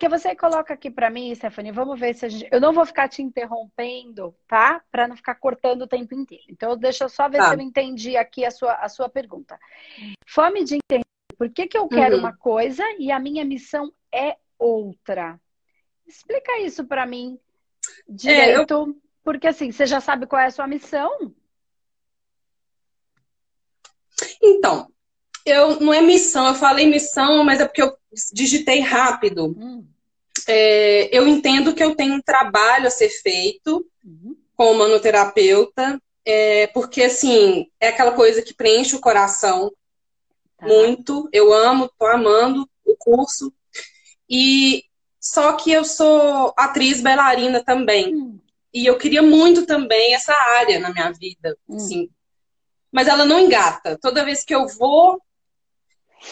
Porque você coloca aqui para mim, Stephanie, vamos ver se a gente. Eu não vou ficar te interrompendo, tá? Para não ficar cortando o tempo inteiro. Então, deixa eu só ver tá. se eu entendi aqui a sua, a sua pergunta. Fome de entender por que, que eu quero uhum. uma coisa e a minha missão é outra. Explica isso para mim direito, é, eu... porque assim, você já sabe qual é a sua missão? Então, eu não é missão, eu falei missão, mas é porque eu digitei rápido. Hum. É, eu entendo que eu tenho um trabalho a ser feito uhum. como manoterapeuta, é, porque assim, é aquela coisa que preenche o coração tá. muito. Eu amo, tô amando o curso. E só que eu sou atriz bailarina também. Hum. E eu queria muito também essa área na minha vida, hum. assim. Mas ela não engata. Toda vez que eu vou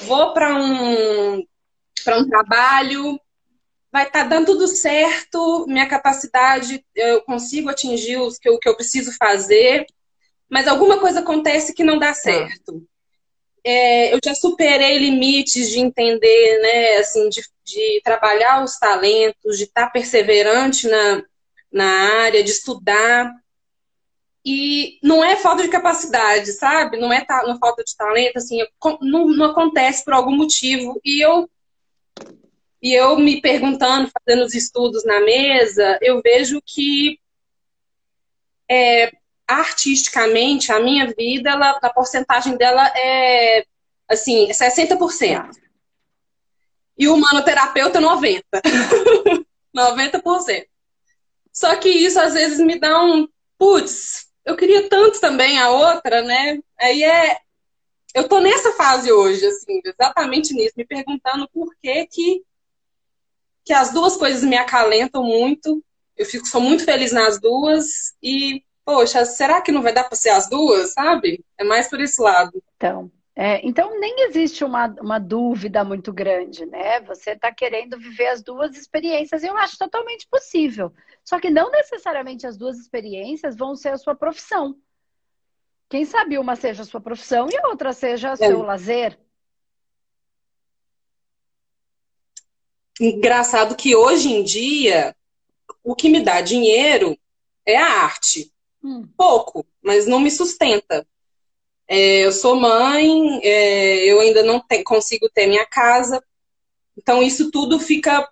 vou para um para um trabalho, vai estar tá dando tudo certo, minha capacidade, eu consigo atingir os que eu, que eu preciso fazer, mas alguma coisa acontece que não dá tá. certo. É, eu já superei limites de entender, né, assim, de, de trabalhar os talentos, de estar tá perseverante na, na área, de estudar. E não é falta de capacidade, sabe? Não é ta, não falta de talento, assim, não, não acontece por algum motivo. E eu e eu me perguntando, fazendo os estudos na mesa, eu vejo que é, artisticamente a minha vida, ela, a porcentagem dela é assim, 60%. E o humanoterapeuta 90%. 90%. Só que isso às vezes me dá um putz, eu queria tanto também a outra, né? Aí é eu tô nessa fase hoje, assim, exatamente nisso, me perguntando por que que que as duas coisas me acalentam muito. Eu fico, sou muito feliz nas duas e, poxa, será que não vai dar para ser as duas, sabe? É mais por esse lado. Então, é, então nem existe uma, uma dúvida muito grande, né? Você está querendo viver as duas experiências e eu acho totalmente possível. Só que não necessariamente as duas experiências vão ser a sua profissão. Quem sabe uma seja a sua profissão e a outra seja o seu é. lazer. Engraçado que hoje em dia o que me dá dinheiro é a arte. Hum. Pouco, mas não me sustenta. É, eu sou mãe, é, eu ainda não te, consigo ter minha casa. Então isso tudo fica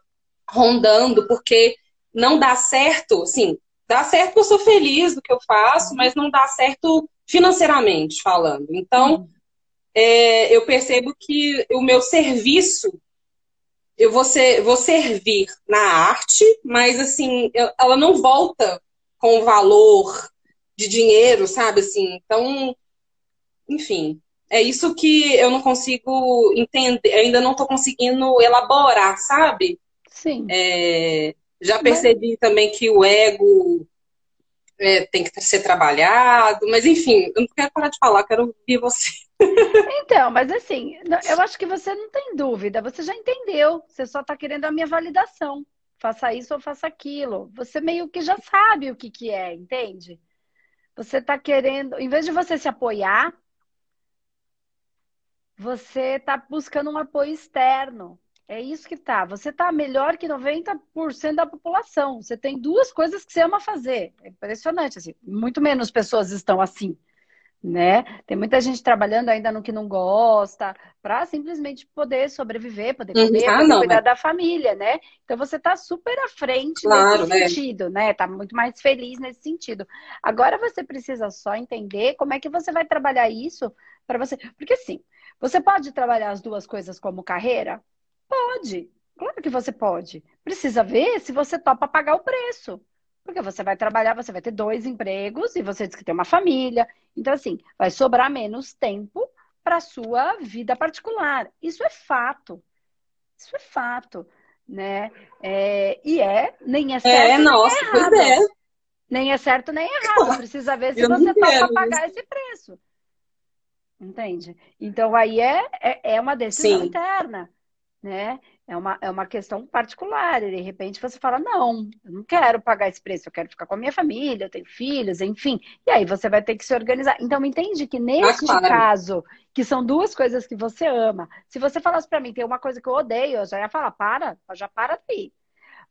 rondando, porque não dá certo, sim, dá certo que eu sou feliz do que eu faço, mas não dá certo financeiramente falando. Então, hum. é, eu percebo que o meu serviço eu vou, ser, vou servir na arte, mas assim, ela não volta com valor de dinheiro, sabe? Assim, então, enfim, é isso que eu não consigo entender, ainda não estou conseguindo elaborar, sabe? Sim. É, já percebi mas... também que o ego é, tem que ser trabalhado, mas enfim, eu não quero parar de falar, quero ouvir você. Então, mas assim, eu acho que você não tem dúvida, você já entendeu, você só está querendo a minha validação. Faça isso ou faça aquilo. Você meio que já sabe o que, que é, entende? Você está querendo, em vez de você se apoiar, você está buscando um apoio externo. É isso que tá. Você tá melhor que 90% da população. Você tem duas coisas que você ama fazer. É impressionante, assim. Muito menos pessoas estão assim né? Tem muita gente trabalhando ainda no que não gosta, para simplesmente poder sobreviver, poder uhum. comer, ah, poder não, cuidar da família, né? Então você está super à frente claro, nesse né? sentido, né? Tá muito mais feliz nesse sentido. Agora você precisa só entender como é que você vai trabalhar isso para você, porque assim, você pode trabalhar as duas coisas como carreira? Pode. Claro que você pode. Precisa ver se você topa pagar o preço. Porque você vai trabalhar, você vai ter dois empregos e você diz que tem uma família. Então, assim, vai sobrar menos tempo para sua vida particular. Isso é fato. Isso é fato. Né? É, e é, nem é certo. É, nossa, nem é errado. É. Nem é certo nem é errado. Precisa ver se Eu você topa pagar esse preço. Entende? Então aí é, é, é uma decisão Sim. interna. Né? É uma, é uma questão particular. E de repente você fala: não, eu não quero pagar esse preço, eu quero ficar com a minha família, eu tenho filhos, enfim. E aí você vai ter que se organizar. Então, entende que neste ah, claro. caso, que são duas coisas que você ama, se você falasse para mim, tem uma coisa que eu odeio, eu já ia falar: para, já para daí.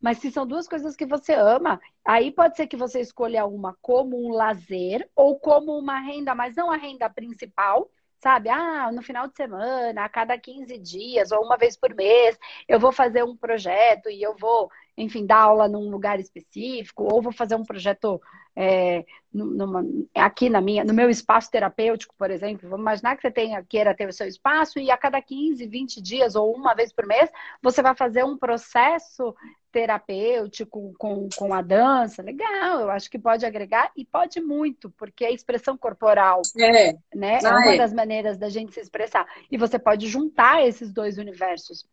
Mas se são duas coisas que você ama, aí pode ser que você escolha uma como um lazer ou como uma renda, mas não a renda principal, sabe? Ah, no final de semana, a cada 15 dias ou uma vez por mês, eu vou fazer um projeto e eu vou, enfim, dar aula num lugar específico, ou vou fazer um projeto é, numa, aqui na minha, no meu espaço terapêutico, por exemplo. Vamos imaginar que você tenha, queira ter o seu espaço e a cada 15, 20 dias ou uma vez por mês, você vai fazer um processo terapêutico com, com a dança. Legal, eu acho que pode agregar e pode muito, porque a expressão corporal é, né, é uma é. das maneiras da gente se expressar. E você pode juntar esses dois universos.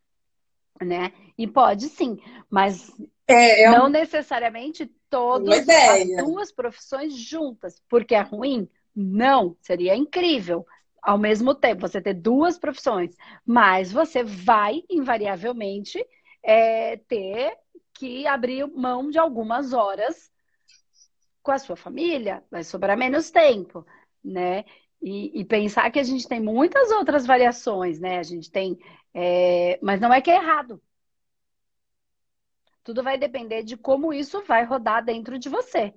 Né? E pode sim, mas é, é não necessariamente todas as duas profissões juntas, porque é ruim? Não, seria incrível. Ao mesmo tempo, você ter duas profissões, mas você vai, invariavelmente, é, ter que abrir mão de algumas horas com a sua família, vai sobrar menos tempo, né? E, e, pensar que a gente tem muitas outras variações, né? A gente tem. É... Mas não é que é errado. Tudo vai depender de como isso vai rodar dentro de você.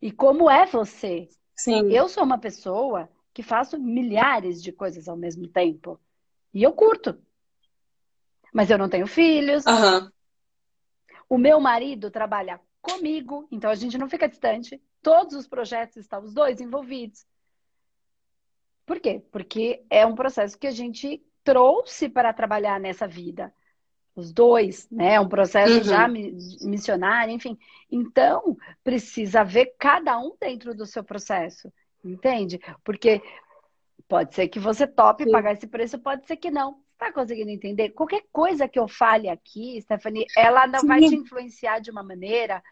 E como é você. Sim. Eu sou uma pessoa que faço milhares de coisas ao mesmo tempo. E eu curto. Mas eu não tenho filhos. Uhum. O meu marido trabalha comigo, então a gente não fica distante. Todos os projetos estão os dois envolvidos. Por quê? Porque é um processo que a gente trouxe para trabalhar nessa vida os dois, né? É um processo uhum. já missionário, enfim. Então, precisa ver cada um dentro do seu processo, entende? Porque pode ser que você tope Sim. pagar esse preço, pode ser que não. Tá conseguindo entender? Qualquer coisa que eu fale aqui, Stephanie, ela não Sim. vai te influenciar de uma maneira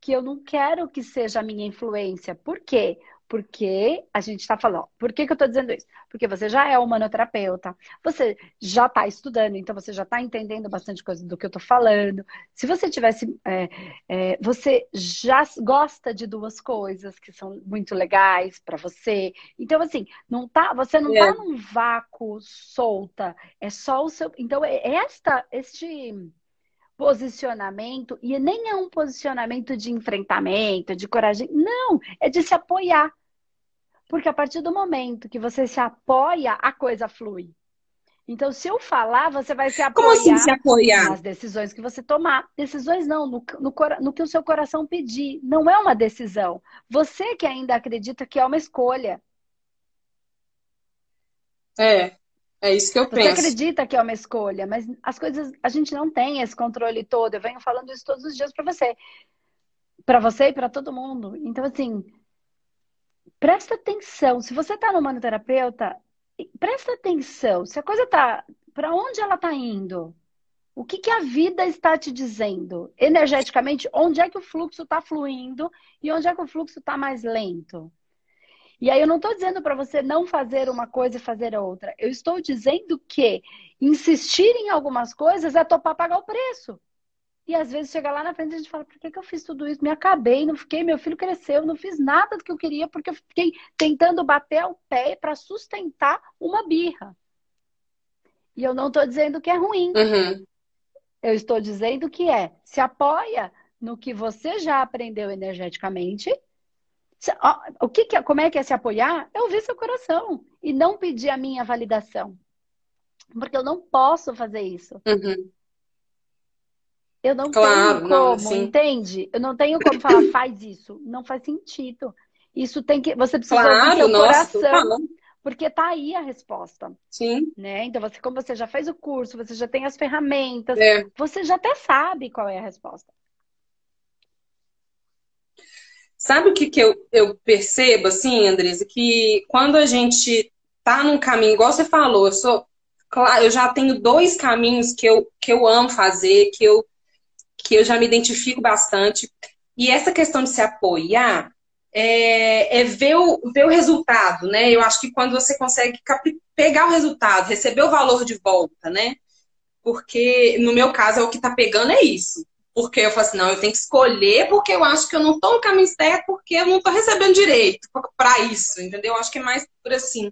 que eu não quero que seja a minha influência. Por quê? Porque a gente está falando. Por que, que eu estou dizendo isso? Porque você já é humanoterapeuta, você já está estudando, então você já está entendendo bastante coisa do que eu estou falando. Se você tivesse. É, é, você já gosta de duas coisas que são muito legais para você. Então, assim, não tá, você não está é. num vácuo solta. É só o seu. Então, é esta, este posicionamento, e nem é um posicionamento de enfrentamento, de coragem, não, é de se apoiar. Porque a partir do momento que você se apoia, a coisa flui. Então, se eu falar, você vai se apoiar, Como assim se apoiar? nas decisões que você tomar. Decisões não, no, no, no, que o seu coração pedir. Não é uma decisão. Você que ainda acredita que é uma escolha. É, é isso que eu você penso. Você acredita que é uma escolha, mas as coisas, a gente não tem esse controle todo. Eu venho falando isso todos os dias para você. Para você e para todo mundo. Então, assim, presta atenção. Se você está no manoterapeuta, presta atenção. Se a coisa está. Para onde ela está indo? O que, que a vida está te dizendo? Energeticamente, onde é que o fluxo está fluindo e onde é que o fluxo está mais lento? E aí eu não estou dizendo para você não fazer uma coisa e fazer outra. Eu estou dizendo que insistir em algumas coisas é topar pagar o preço. E às vezes chega lá na frente e a gente fala, por que, que eu fiz tudo isso? Me acabei, não fiquei, meu filho cresceu, não fiz nada do que eu queria, porque eu fiquei tentando bater o pé para sustentar uma birra. E eu não estou dizendo que é ruim. Uhum. Eu estou dizendo que é, se apoia no que você já aprendeu energeticamente. O que, que é, como é que é se apoiar? É ouvir seu coração e não pedir a minha validação. Porque eu não posso fazer isso. Uhum. Eu não claro, tenho como, não, entende? Eu não tenho como falar, faz isso. Não faz sentido. Isso tem que. Você precisa claro, ouvir seu nossa, coração. Porque tá aí a resposta. Sim. Né? Então, você, como você já fez o curso, você já tem as ferramentas, é. você já até sabe qual é a resposta. Sabe o que, que eu, eu percebo, assim, Andresa? Que quando a gente tá num caminho, igual você falou, eu sou. Claro, eu já tenho dois caminhos que eu, que eu amo fazer, que eu que eu já me identifico bastante. E essa questão de se apoiar é, é ver, o, ver o resultado, né? Eu acho que quando você consegue pegar o resultado, receber o valor de volta, né? porque no meu caso é o que tá pegando é isso. Porque eu falo assim, não, eu tenho que escolher porque eu acho que eu não tô no caminho certo, porque eu não tô recebendo direito para isso, entendeu? Eu acho que é mais por assim.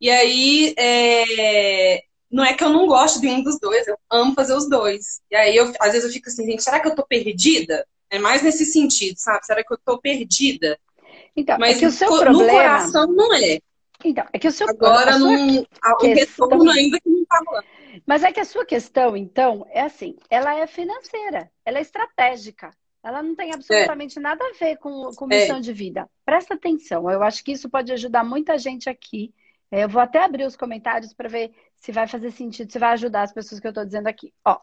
E aí, é... não é que eu não gosto de um dos dois, eu amo fazer os dois. E aí, eu, às vezes eu fico assim, gente, será que eu tô perdida? É mais nesse sentido, sabe? Será que eu tô perdida? Então, Mas é que o seu no problema... coração não é. Então, é que o seu Agora, não, o retorno ainda que não tá rolando. Mas é que a sua questão, então, é assim, ela é financeira, ela é estratégica. Ela não tem absolutamente é. nada a ver com, com missão é. de vida. Presta atenção, eu acho que isso pode ajudar muita gente aqui. É, eu vou até abrir os comentários para ver se vai fazer sentido, se vai ajudar as pessoas que eu estou dizendo aqui. Ó,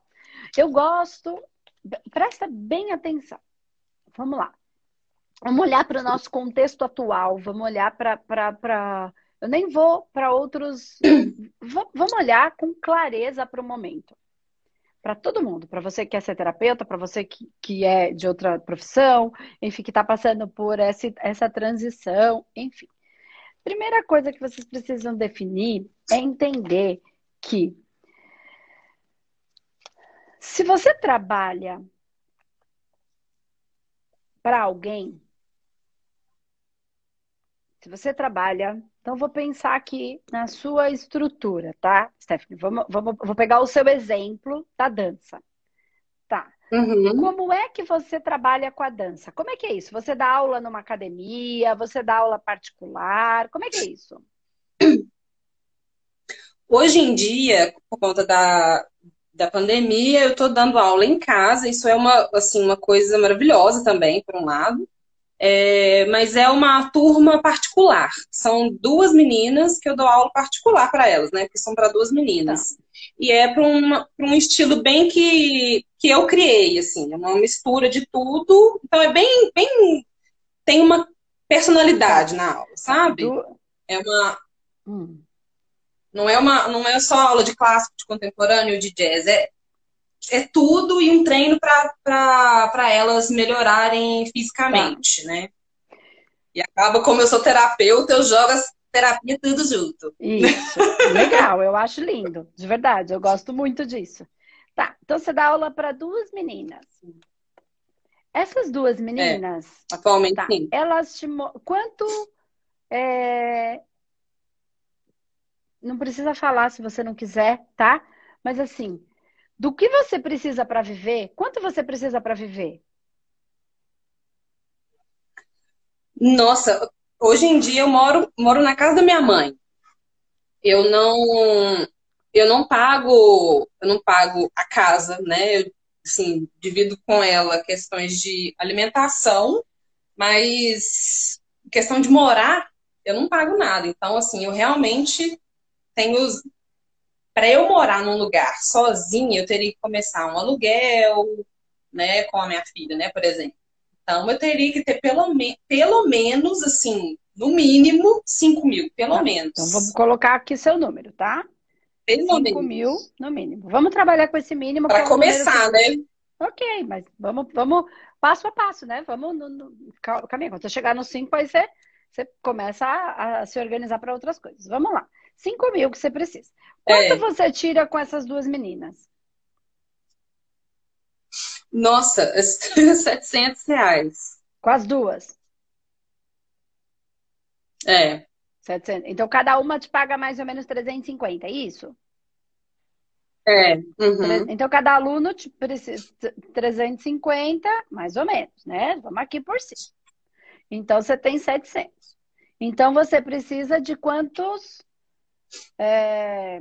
eu gosto, presta bem atenção. Vamos lá. Vamos olhar para o nosso contexto atual, vamos olhar para eu nem vou para outros. Vamos olhar com clareza para o momento. Para todo mundo, para você que quer ser terapeuta, para você que, que é de outra profissão, enfim, que está passando por essa, essa transição, enfim. Primeira coisa que vocês precisam definir é entender que se você trabalha para alguém, se você trabalha então, vou pensar aqui na sua estrutura, tá, Stephanie? Vamos, vamos, vou pegar o seu exemplo da dança. Uhum. Como é que você trabalha com a dança? Como é que é isso? Você dá aula numa academia? Você dá aula particular? Como é que é isso? Hoje em dia, por conta da, da pandemia, eu estou dando aula em casa. Isso é uma, assim, uma coisa maravilhosa também, por um lado. É, mas é uma turma particular. São duas meninas que eu dou aula particular para elas, né? Que são para duas meninas. Tá. E é para um estilo bem que, que eu criei, assim, é uma mistura de tudo. Então é bem, bem. Tem uma personalidade na aula, sabe? É uma. Hum. Não é uma, não é só aula de clássico, de contemporâneo, de jazz. É, é tudo e um treino para elas melhorarem fisicamente, tá. né? E acaba, como eu sou terapeuta, eu jogo as terapia tudo junto. Isso, legal, eu acho lindo, de verdade, eu gosto muito disso. Tá, então você dá aula para duas meninas. Essas duas meninas. É, atualmente tá, sim. Elas te. Quanto. É... Não precisa falar se você não quiser, tá? Mas assim, do que você precisa para viver, quanto você precisa para viver? Nossa, hoje em dia eu moro, moro na casa da minha mãe. Eu não eu não pago, eu não pago a casa, né? Eu, assim, divido com ela questões de alimentação, mas questão de morar, eu não pago nada. Então, assim, eu realmente tenho para eu morar num lugar sozinha, eu teria que começar um aluguel, né, com a minha filha, né, por exemplo. Então, eu teria que ter pelo, me pelo menos, assim, no mínimo, 5 mil, pelo tá. menos. Então, vamos colocar aqui seu número, tá? Pelo 5 mil no mínimo. Vamos trabalhar com esse mínimo. Para começar, né? Ok, mas vamos, vamos passo a passo, né? Vamos no, no caminho. Quando você chegar no 5, aí você, você começa a, a se organizar para outras coisas. Vamos lá. 5 mil que você precisa. Quanto é. você tira com essas duas meninas? Nossa, 700 reais. Com as duas? É. 700. Então, cada uma te paga mais ou menos 350, é isso? É. Uhum. Então, cada aluno te precisa 350, mais ou menos, né? Vamos aqui por cima. Então, você tem 700. Então, você precisa de quantos é,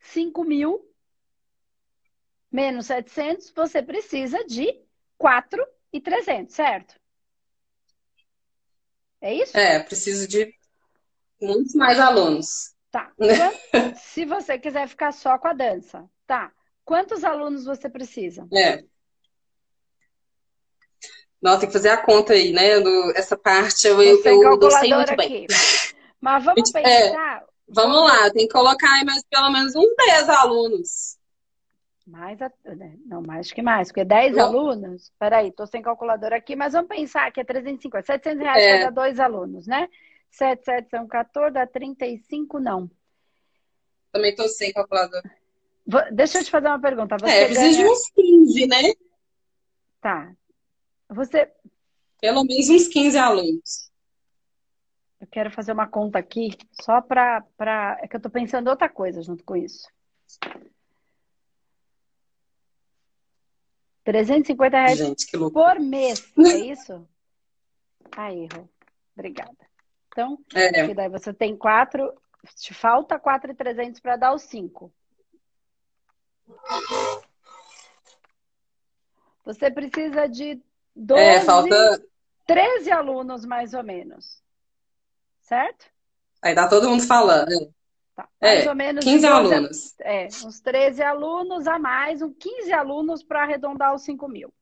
5 mil menos 700, você precisa de 4,300, certo? É isso? É, preciso de muitos mais alunos. Tá. se você quiser ficar só com a dança, tá. Quantos alunos você precisa? É. Nossa, tem que fazer a conta aí, né? Do, essa parte eu, eu, eu não sei muito aqui. bem. Mas vamos é. pensar. É. Vamos lá, tem que colocar aí mais pelo menos uns 10 alunos. Mais, né, não, mais que mais, porque 10 não. alunos, peraí, tô sem calculadora aqui, mas vamos pensar que é 350, 700 reais é. cada dois alunos, né? 7, 7 são 14, dá 35, não. Também tô sem calculadora. Deixa eu te fazer uma pergunta. Você é, precisa ganha... de uns 15, né? Tá. Você. Pelo menos uns 15 alunos. Eu quero fazer uma conta aqui, só para. Pra... É que eu estou pensando outra coisa junto com isso. 350 reais Gente, por mês, é isso? Ah, erro. Obrigada. Então, é. daí você tem quatro, te falta 4,300 para dar os cinco. Você precisa de 12, é, falta... 13 alunos, mais ou menos. Certo? Aí tá todo mundo falando. Tá, mais é, ou menos 15 alunos. É, uns 13 alunos a mais, uns 15 alunos para arredondar os 5 mil.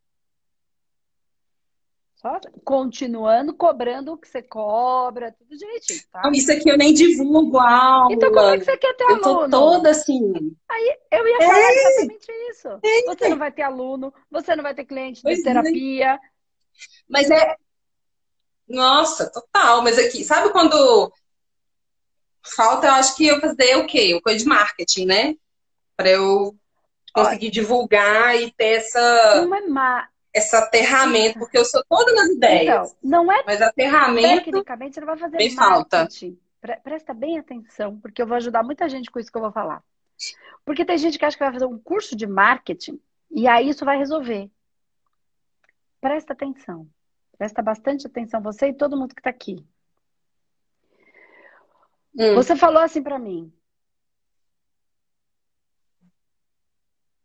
Só continuando cobrando o que você cobra, tudo direitinho, tá? Isso aqui eu nem divulgo a aula. Então como é que você quer ter aluno? Eu tô toda assim. Aí eu ia falar é. exatamente isso. É. Você não vai ter aluno, você não vai ter cliente de terapia. É. Mas é... Nossa, total. Mas aqui, sabe quando falta, eu acho que eu fazer o quê? O coisa de marketing, né? Para eu conseguir Olha, divulgar e ter essa... Não é má essa aterramento, porque eu sou todas as ideias. Então, não é mas aterramento. Tecnicamente, não vai fazer bem falta. Presta bem atenção, porque eu vou ajudar muita gente com isso que eu vou falar. Porque tem gente que acha que vai fazer um curso de marketing e aí isso vai resolver. Presta atenção. Presta bastante atenção, você e todo mundo que está aqui. Hum. Você falou assim para mim: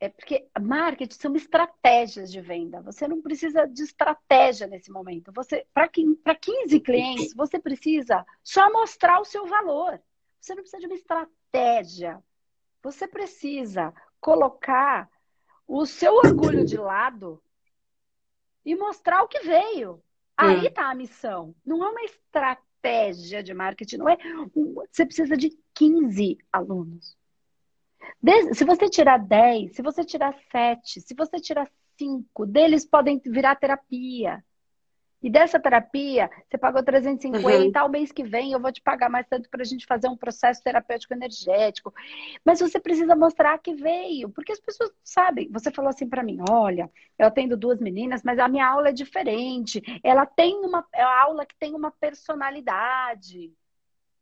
É porque marketing são estratégias de venda. Você não precisa de estratégia nesse momento. Você, para 15 clientes, você precisa só mostrar o seu valor. Você não precisa de uma estratégia. Você precisa colocar o seu orgulho de lado e mostrar o que veio. Aí está hum. a missão. Não é uma estratégia de marketing, não é. Você precisa de 15 alunos. Se você tirar 10, se você tirar 7, se você tirar 5, deles podem virar terapia. E dessa terapia, você pagou 350, uhum. ao mês que vem eu vou te pagar mais tanto para a gente fazer um processo terapêutico energético. Mas você precisa mostrar que veio, porque as pessoas sabem. Você falou assim para mim: olha, eu atendo duas meninas, mas a minha aula é diferente. Ela tem uma é uma aula que tem uma personalidade.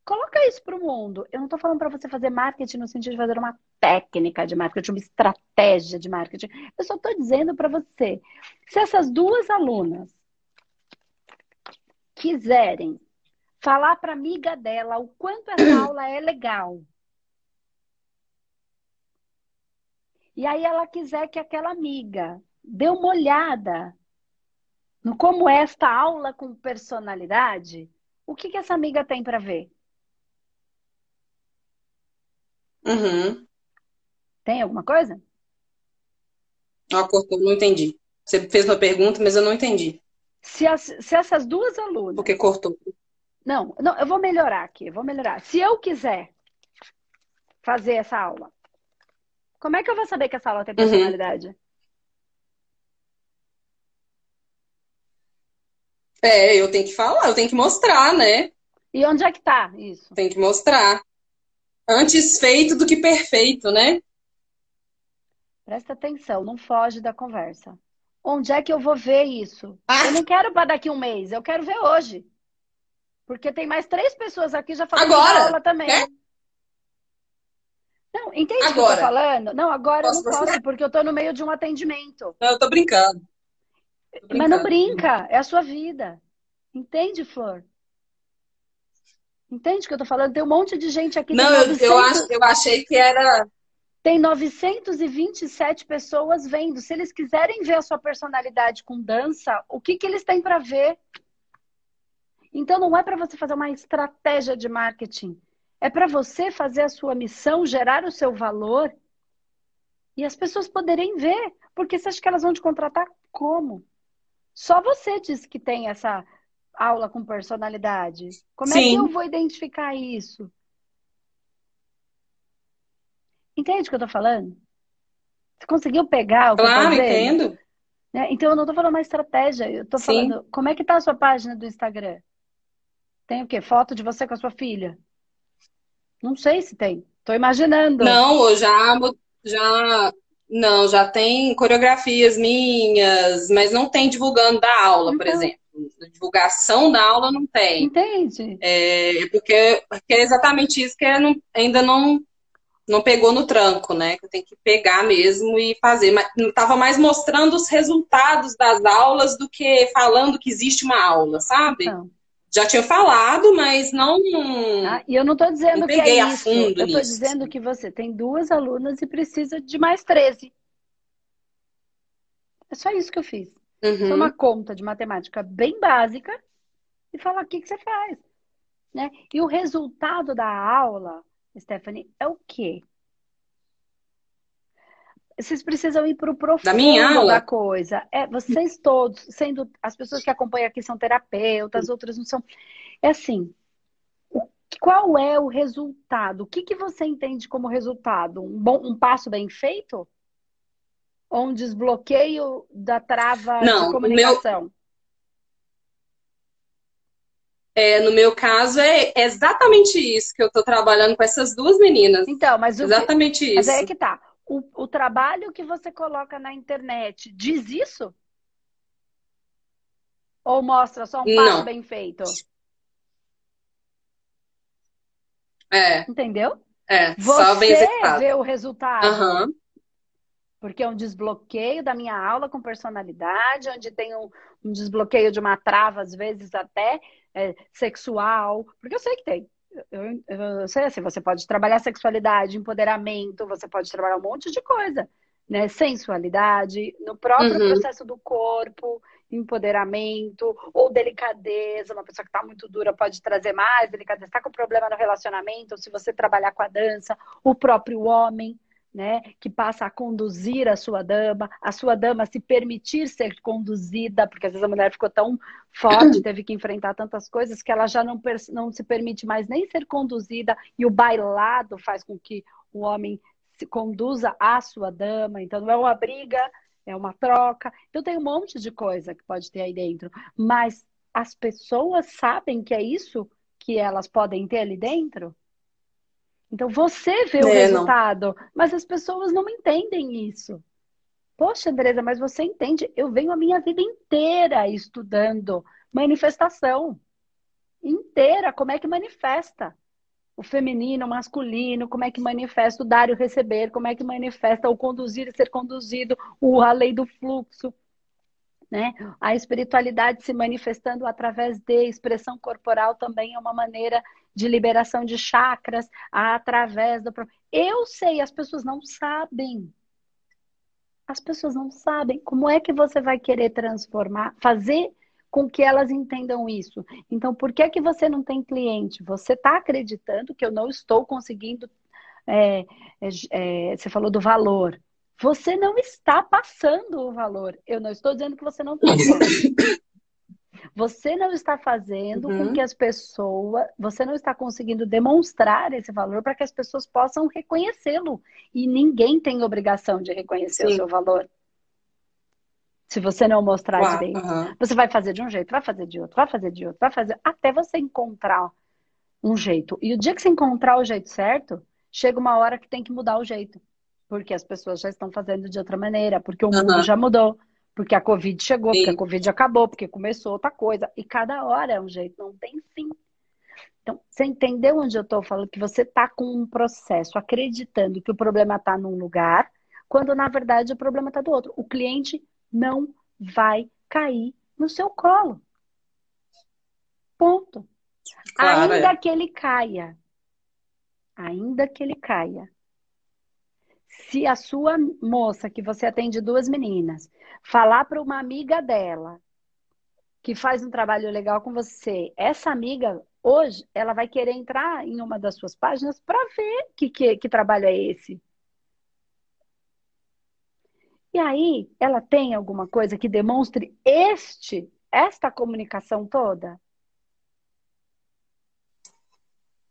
Coloca isso para o mundo. Eu não estou falando para você fazer marketing no sentido de fazer uma técnica de marketing, uma estratégia de marketing. Eu só estou dizendo para você, se essas duas alunas quiserem falar para amiga dela o quanto essa aula é legal. E aí ela quiser que aquela amiga dê uma olhada no como é esta aula com personalidade, o que, que essa amiga tem para ver? Uhum. Tem alguma coisa? Ah, cortou, não entendi. Você fez uma pergunta, mas eu não entendi. Se, as, se essas duas alunas. Porque cortou. Não, não, eu vou melhorar aqui, vou melhorar. Se eu quiser fazer essa aula, como é que eu vou saber que essa aula tem uhum. personalidade? Uhum. É, eu tenho que falar, eu tenho que mostrar, né? E onde é que tá isso? Tem que mostrar. Antes feito do que perfeito, né? Presta atenção, não foge da conversa. Onde é que eu vou ver isso? Ah. Eu não quero para daqui um mês, eu quero ver hoje. Porque tem mais três pessoas aqui já falando agora, aula também. É? Não, entende o que eu tô falando? Não, agora posso eu não posso, porque eu tô no meio de um atendimento. Não, eu tô brincando. tô brincando. Mas não brinca, é a sua vida. Entende, Flor? Entende o que eu tô falando? Tem um monte de gente aqui. Não, 900... eu, acho, eu achei que era. Tem 927 pessoas vendo. Se eles quiserem ver a sua personalidade com dança, o que, que eles têm para ver? Então não é para você fazer uma estratégia de marketing. É para você fazer a sua missão, gerar o seu valor e as pessoas poderem ver. Porque você acha que elas vão te contratar como? Só você diz que tem essa aula com personalidade? Como Sim. é que eu vou identificar isso? Entende o que eu tô falando? Você conseguiu pegar o que claro, eu tô entendo. Né? Então eu não tô falando uma estratégia, eu tô Sim. falando como é que tá a sua página do Instagram? Tem o quê? Foto de você com a sua filha? Não sei se tem. Tô imaginando. Não, eu já, Já, não, já tem coreografias minhas, mas não tem divulgando da aula, por então. exemplo. Divulgação da aula não tem. Entende? É, porque, porque é exatamente isso que ainda não, não pegou no tranco, né? Que eu tenho que pegar mesmo e fazer. Mas estava mais mostrando os resultados das aulas do que falando que existe uma aula, sabe? Então. Já tinha falado, mas não. Ah, e eu não estou dizendo que é isso. eu estou dizendo que você tem duas alunas e precisa de mais 13. É só isso que eu fiz. Uhum. uma conta de matemática bem básica e falar o que, que você faz. Né? E o resultado da aula, Stephanie, é o quê? Vocês precisam ir para o profundo da, minha aula? da coisa. É, vocês todos, sendo as pessoas que acompanham aqui são terapeutas, outras não são. É assim, qual é o resultado? O que, que você entende como resultado? Um, bom, um passo bem feito? Ou um desbloqueio da trava não, de comunicação? Meu... É, no meu caso, é exatamente isso que eu estou trabalhando com essas duas meninas. Então, mas exatamente que... isso. Mas é que tá o, o trabalho que você coloca na internet diz isso? Ou mostra só um passo bem feito? É. Entendeu? É, você só bem executado. vê o resultado. Uhum. Porque é um desbloqueio da minha aula com personalidade, onde tem um, um desbloqueio de uma trava, às vezes até é, sexual. Porque eu sei que tem eu, eu sei assim, você pode trabalhar sexualidade, empoderamento, você pode trabalhar um monte de coisa, né? Sensualidade, no próprio uhum. processo do corpo, empoderamento ou delicadeza. Uma pessoa que está muito dura pode trazer mais delicadeza. Está com problema no relacionamento, ou se você trabalhar com a dança, o próprio homem né, que passa a conduzir a sua dama, a sua dama se permitir ser conduzida, porque às vezes a mulher ficou tão forte, teve que enfrentar tantas coisas, que ela já não, não se permite mais nem ser conduzida, e o bailado faz com que o homem se conduza a sua dama, então não é uma briga, é uma troca. Então tem um monte de coisa que pode ter aí dentro, mas as pessoas sabem que é isso que elas podem ter ali dentro? Então você vê o é, resultado, não. mas as pessoas não entendem isso. Poxa, Andresa, mas você entende? Eu venho a minha vida inteira estudando manifestação. Inteira, como é que manifesta? O feminino, o masculino, como é que manifesta o dar e o receber, como é que manifesta o conduzir e ser conduzido, o, a lei do fluxo. Né? A espiritualidade se manifestando através de expressão corporal também é uma maneira de liberação de chakras através do. Eu sei, as pessoas não sabem. As pessoas não sabem. Como é que você vai querer transformar, fazer com que elas entendam isso? Então, por que, que você não tem cliente? Você está acreditando que eu não estou conseguindo. É, é, é, você falou do valor. Você não está passando o valor. Eu não estou dizendo que você não está. Você não está fazendo uhum. com que as pessoas, você não está conseguindo demonstrar esse valor para que as pessoas possam reconhecê-lo. E ninguém tem obrigação de reconhecer Sim. o seu valor. Se você não mostrar Uau, direito. Uhum. Você vai fazer de um jeito, vai fazer de outro, vai fazer de outro, vai fazer. Até você encontrar um jeito. E o dia que você encontrar o jeito certo, chega uma hora que tem que mudar o jeito. Porque as pessoas já estão fazendo de outra maneira, porque o uhum. mundo já mudou. Porque a Covid chegou, Sim. porque a Covid acabou, porque começou outra coisa. E cada hora é um jeito, não tem fim. Então, você entendeu onde eu estou falando? Que você está com um processo acreditando que o problema está num lugar, quando na verdade o problema está do outro. O cliente não vai cair no seu colo. Ponto. Claro, ainda é. que ele caia. Ainda que ele caia se a sua moça, que você atende duas meninas, falar para uma amiga dela que faz um trabalho legal com você, essa amiga hoje ela vai querer entrar em uma das suas páginas para ver que, que, que trabalho é esse. E aí, ela tem alguma coisa que demonstre este, esta comunicação toda?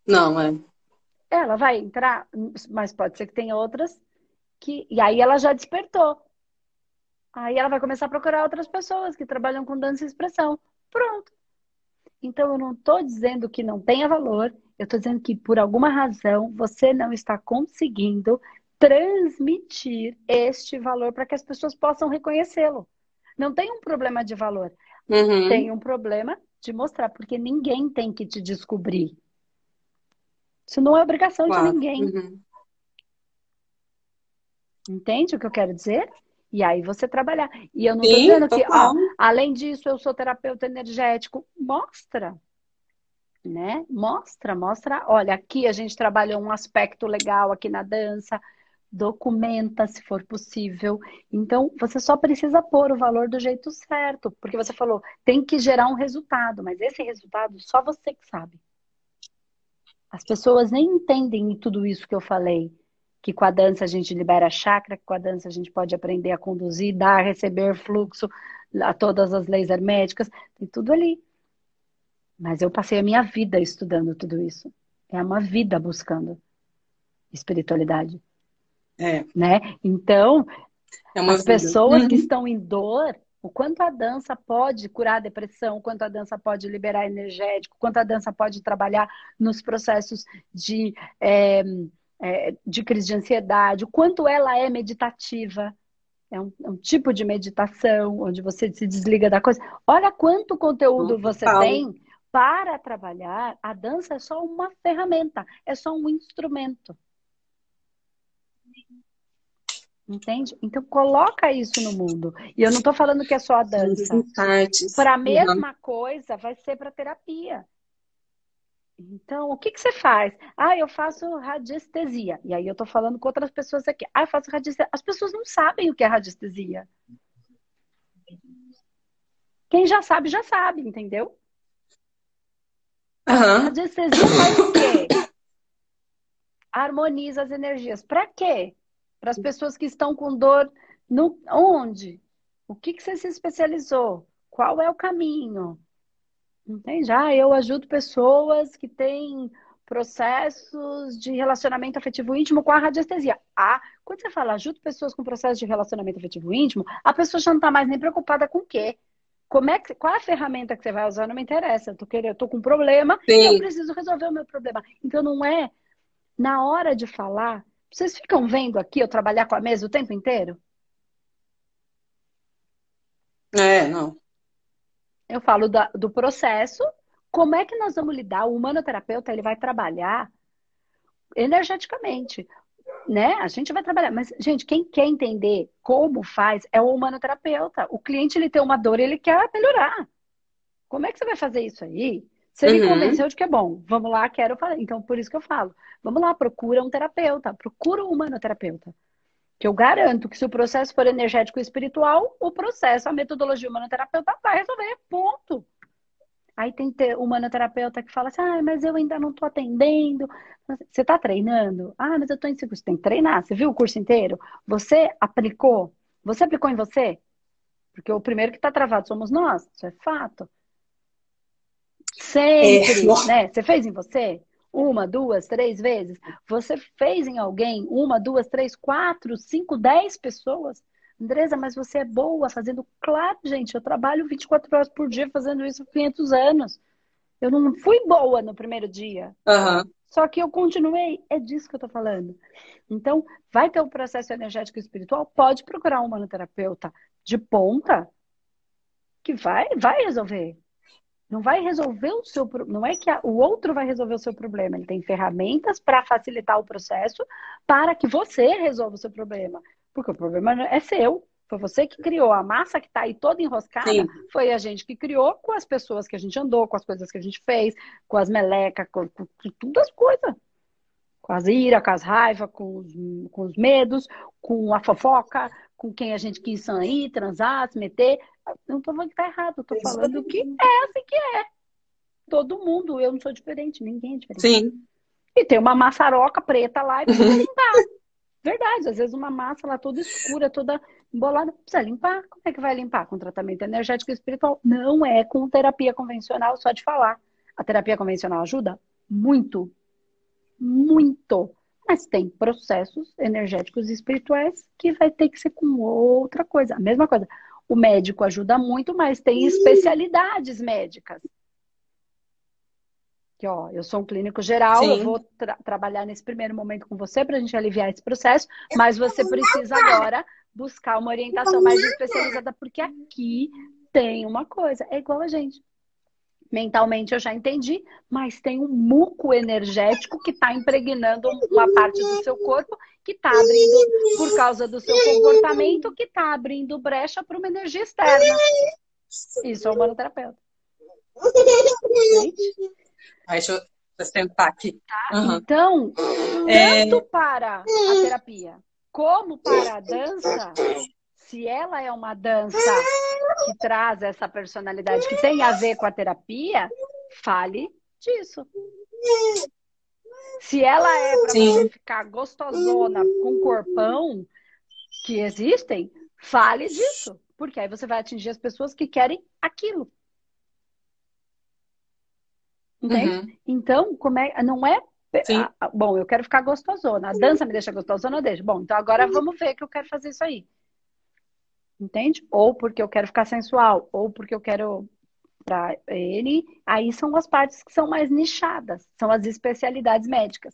Não, é. Ela vai entrar, mas pode ser que tenha outras que. E aí ela já despertou. Aí ela vai começar a procurar outras pessoas que trabalham com dança e expressão. Pronto. Então eu não estou dizendo que não tenha valor, eu estou dizendo que por alguma razão você não está conseguindo transmitir este valor para que as pessoas possam reconhecê-lo. Não tem um problema de valor, uhum. tem um problema de mostrar, porque ninguém tem que te descobrir. Isso não é obrigação claro. de ninguém. Uhum. Entende o que eu quero dizer? E aí você trabalhar. E eu não estou dizendo que, ó, além disso, eu sou terapeuta energético. Mostra. Né? Mostra, mostra. Olha, aqui a gente trabalhou um aspecto legal aqui na dança. Documenta, se for possível. Então, você só precisa pôr o valor do jeito certo. Porque você falou, tem que gerar um resultado. Mas esse resultado, só você que sabe. As pessoas nem entendem tudo isso que eu falei que com a dança a gente libera chakra, que com a dança a gente pode aprender a conduzir, dar, receber fluxo, a todas as leis herméticas, tem tudo ali. Mas eu passei a minha vida estudando tudo isso. É uma vida buscando espiritualidade. É. Né? Então, é as vida. pessoas que uhum. estão em dor, o quanto a dança pode curar a depressão, o quanto a dança pode liberar energético, o quanto a dança pode trabalhar nos processos de é, é, de crise de ansiedade, o quanto ela é meditativa. É um, é um, tipo de meditação onde você se desliga da coisa. Olha quanto conteúdo você tem para trabalhar. A dança é só uma ferramenta, é só um instrumento. Entende? Então coloca isso no mundo. E eu não estou falando que é só a dança. Para a mesma coisa vai ser para terapia. Então, o que, que você faz? Ah, eu faço radiestesia. E aí eu tô falando com outras pessoas aqui. Ah, eu faço radiestesia. As pessoas não sabem o que é radiestesia. Quem já sabe, já sabe, entendeu? Uhum. Radiestesia faz o quê? Harmoniza as energias. Para quê? Para as pessoas que estão com dor no onde? O que, que você se especializou? Qual é o caminho? Entende? Ah, eu ajudo pessoas que têm processos de relacionamento afetivo íntimo com a radiestesia. Ah, quando você fala ajudo pessoas com processo de relacionamento afetivo íntimo, a pessoa já não está mais nem preocupada com o quê? Como é que, qual é a ferramenta que você vai usar? Não me interessa. Eu tô, querendo, eu tô com um problema Sim. e eu preciso resolver o meu problema. Então não é na hora de falar. Vocês ficam vendo aqui eu trabalhar com a mesa o tempo inteiro? É, não. Eu falo da, do processo, como é que nós vamos lidar? O humanoterapeuta ele vai trabalhar energeticamente, né? A gente vai trabalhar, mas gente, quem quer entender como faz é o humanoterapeuta. O cliente ele tem uma dor, ele quer melhorar. Como é que você vai fazer isso aí? Você uhum. me convenceu de que é bom. Vamos lá, quero falar. Então, por isso que eu falo. Vamos lá, procura um terapeuta, procura um humanoterapeuta. Que eu garanto que se o processo for energético e espiritual, o processo, a metodologia humanoterapeuta vai resolver. Ponto. Aí tem humanoterapeuta que fala assim, ah, mas eu ainda não estou atendendo. Você está treinando? Ah, mas eu estou inseguro. Você tem que treinar. Você viu o curso inteiro? Você aplicou? Você aplicou em você? Porque o primeiro que está travado somos nós. Isso é fato. Sempre, é. né? Você fez em você? Uma, duas, três vezes. Você fez em alguém uma, duas, três, quatro, cinco, dez pessoas. Andresa, mas você é boa fazendo. Claro, gente, eu trabalho 24 horas por dia fazendo isso há 500 anos. Eu não fui boa no primeiro dia. Uhum. Só que eu continuei. É disso que eu tô falando. Então, vai ter um processo energético e espiritual? Pode procurar um manoterapeuta de ponta que vai, vai resolver. Não vai resolver o seu não é que a, o outro vai resolver o seu problema, ele tem ferramentas para facilitar o processo para que você resolva o seu problema, porque o problema é seu. Foi você que criou a massa que está aí toda enroscada. Sim. Foi a gente que criou com as pessoas que a gente andou, com as coisas que a gente fez, com as melecas, com, com, com todas as coisas. Com as ira, com as raivas, com com os medos, com a fofoca, com quem a gente quis sair, transar, se meter. Não estou falando que tá errado, tô falando que é assim que é. Todo mundo, eu não sou diferente, ninguém é diferente. Sim. E tem uma maçaroca preta lá e precisa limpar. Verdade, às vezes uma massa lá toda escura, toda embolada, precisa limpar. Como é que vai limpar? Com tratamento energético e espiritual? Não é com terapia convencional, só de falar. A terapia convencional ajuda muito. Muito. Mas tem processos energéticos e espirituais que vai ter que ser com outra coisa. A mesma coisa. O médico ajuda muito, mas tem especialidades médicas. que ó, eu sou um clínico geral, Sim. eu vou tra trabalhar nesse primeiro momento com você para a gente aliviar esse processo, mas você precisa agora buscar uma orientação mais especializada, porque aqui tem uma coisa, é igual a gente. Mentalmente eu já entendi, mas tem um muco energético que está impregnando uma parte do seu corpo, que está abrindo, por causa do seu comportamento, que está abrindo brecha para uma energia externa. Isso é o manoterapeuta. Gente? deixa eu sentar aqui. Uhum. Então, é. tanto é... para a terapia como para a dança, se ela é uma dança que traz essa personalidade que tem a ver com a terapia, fale disso. Se ela é para você ficar gostosona com corpão que existem, fale disso. Porque aí você vai atingir as pessoas que querem aquilo. Entende? Uhum. Então, como é, não é. Ah, bom, eu quero ficar gostosona. A dança me deixa gostosona, eu deixo. Bom, então agora vamos ver que eu quero fazer isso aí. Entende? Ou porque eu quero ficar sensual, ou porque eu quero para ele. Aí são as partes que são mais nichadas, são as especialidades médicas.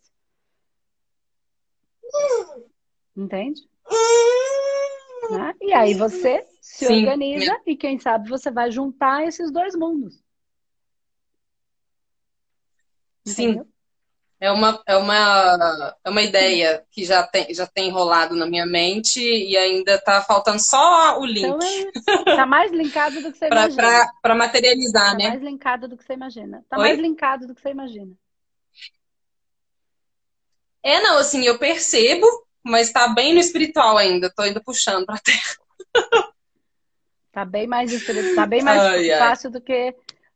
Entende? Né? E aí você se Sim. organiza e quem sabe você vai juntar esses dois mundos. Sim. É uma, é, uma, é uma ideia que já tem, já tem rolado na minha mente e ainda tá faltando só o link. Então é tá mais linkado do que você pra, imagina. Para materializar, tá né? mais linkado do que você imagina. Tá Oi? mais linkado do que você imagina. É, não, assim, eu percebo, mas tá bem no espiritual ainda. Tô ainda puxando pra terra. Tá bem mais, tá bem mais ai, fácil ai. do que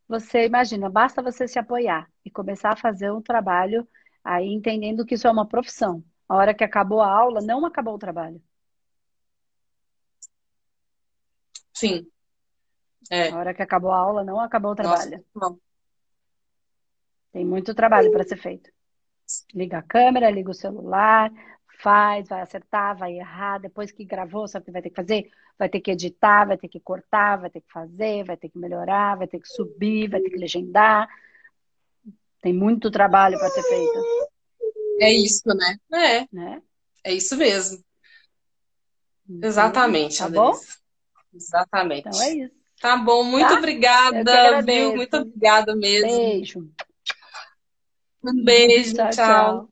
você imagina, basta você se apoiar e começar a fazer um trabalho aí entendendo que isso é uma profissão. A hora que acabou a aula, não acabou o trabalho. Sim. É. A hora que acabou a aula, não acabou o trabalho. Nossa, Tem muito trabalho para ser feito. Liga a câmera, liga o celular, faz, vai acertar, vai errar, depois que gravou, sabe o que vai ter que fazer? Vai ter que editar, vai ter que cortar, vai ter que fazer, vai ter que melhorar, vai ter que subir, vai ter que legendar. Tem muito trabalho para ser feito. É isso, né? É. Né? É isso mesmo. Uhum. Exatamente. Tá bom? Exatamente. Então é isso. Tá bom, muito tá? obrigada, viu? Muito obrigada mesmo. Beijo. Um beijo, tchau. tchau. tchau.